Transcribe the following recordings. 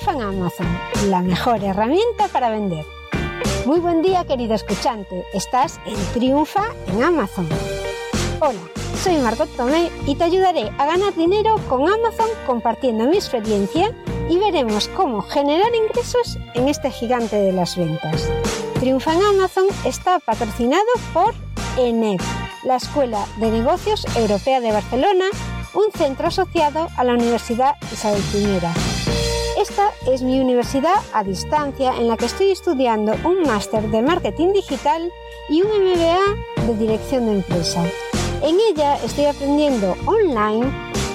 Triunfa en Amazon, la mejor herramienta para vender. Muy buen día querido escuchante, estás en Triunfa en Amazon. Hola, soy Margot Tomé y te ayudaré a ganar dinero con Amazon compartiendo mi experiencia y veremos cómo generar ingresos en este gigante de las ventas. Triunfa en Amazon está patrocinado por ENEP, la Escuela de Negocios Europea de Barcelona, un centro asociado a la Universidad Isabel I. Esta es mi universidad a distancia en la que estoy estudiando un máster de marketing digital y un MBA de dirección de empresa. En ella estoy aprendiendo online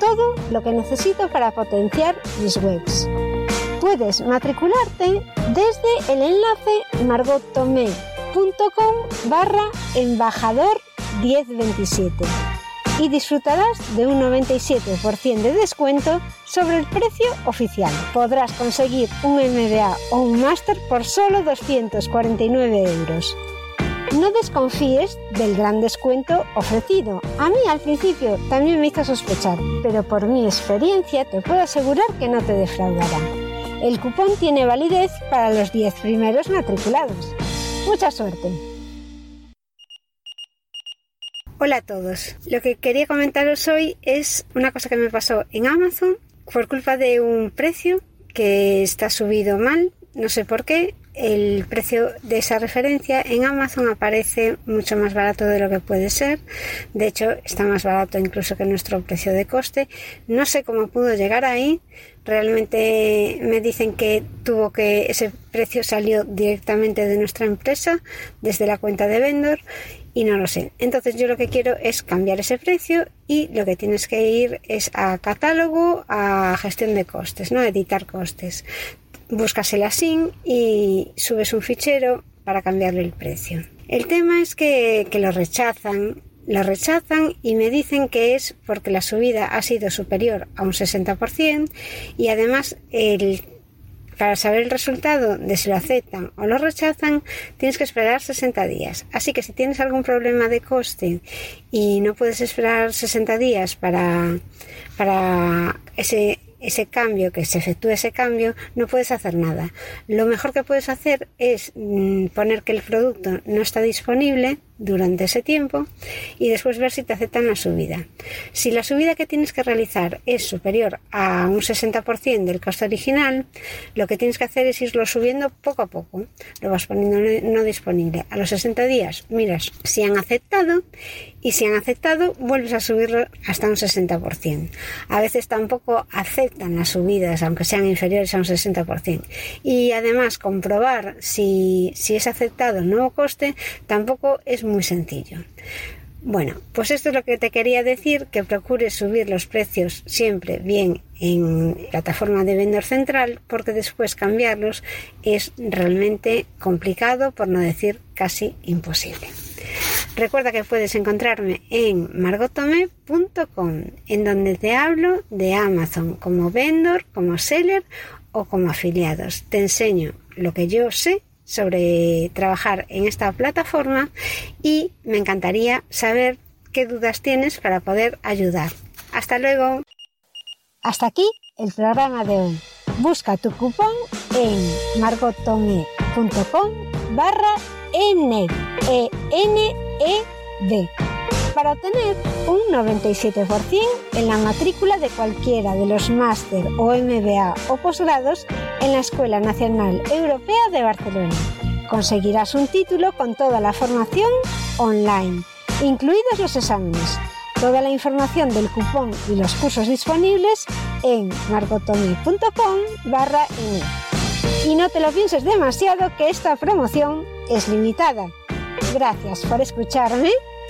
todo lo que necesito para potenciar mis webs. Puedes matricularte desde el enlace margottomé.com barra embajador 1027 y disfrutarás de un 97% de descuento sobre el precio oficial. Podrás conseguir un MBA o un máster por solo 249 euros. No desconfíes del gran descuento ofrecido. A mí al principio también me hizo sospechar, pero por mi experiencia te puedo asegurar que no te defraudará. El cupón tiene validez para los 10 primeros matriculados. Mucha suerte. Hola a todos. Lo que quería comentaros hoy es una cosa que me pasó en Amazon por culpa de un precio que está subido mal, no sé por qué. El precio de esa referencia en Amazon aparece mucho más barato de lo que puede ser. De hecho, está más barato incluso que nuestro precio de coste. No sé cómo pudo llegar ahí. Realmente me dicen que tuvo que ese precio salió directamente de nuestra empresa desde la cuenta de vendor y no lo sé. Entonces yo lo que quiero es cambiar ese precio y lo que tienes que ir es a catálogo, a gestión de costes, ¿no? Editar costes. Buscas el y subes un fichero para cambiarle el precio. El tema es que, que lo rechazan lo rechazan y me dicen que es porque la subida ha sido superior a un 60% y además el para saber el resultado de si lo aceptan o lo rechazan, tienes que esperar 60 días. Así que si tienes algún problema de coste y no puedes esperar 60 días para, para ese ese cambio, que se efectúe ese cambio, no puedes hacer nada. Lo mejor que puedes hacer es mm, poner que el producto no está disponible durante ese tiempo y después ver si te aceptan la subida. Si la subida que tienes que realizar es superior a un 60% del costo original, lo que tienes que hacer es irlo subiendo poco a poco. Lo vas poniendo no disponible. A los 60 días miras si han aceptado y si han aceptado vuelves a subirlo hasta un 60%. A veces tampoco aceptan las subidas aunque sean inferiores a un 60%. Y además comprobar si, si es aceptado el nuevo coste tampoco es muy sencillo. Bueno, pues esto es lo que te quería decir, que procures subir los precios siempre bien en plataforma de vendor central, porque después cambiarlos es realmente complicado, por no decir casi imposible. Recuerda que puedes encontrarme en margotome.com, en donde te hablo de Amazon como vendor, como seller o como afiliados. Te enseño lo que yo sé sobre trabajar en esta plataforma y me encantaría saber qué dudas tienes para poder ayudar. Hasta luego. Hasta aquí el programa de hoy. Busca tu cupón en margotome.com barra N E N E D para obtener un 97% en la matrícula de cualquiera de los máster o MBA o posgrados en la Escuela Nacional Europea de Barcelona. Conseguirás un título con toda la formación online, incluidos los exámenes. Toda la información del cupón y los cursos disponibles en margotomi.com barra Y no te lo pienses demasiado que esta promoción es limitada. Gracias por escucharme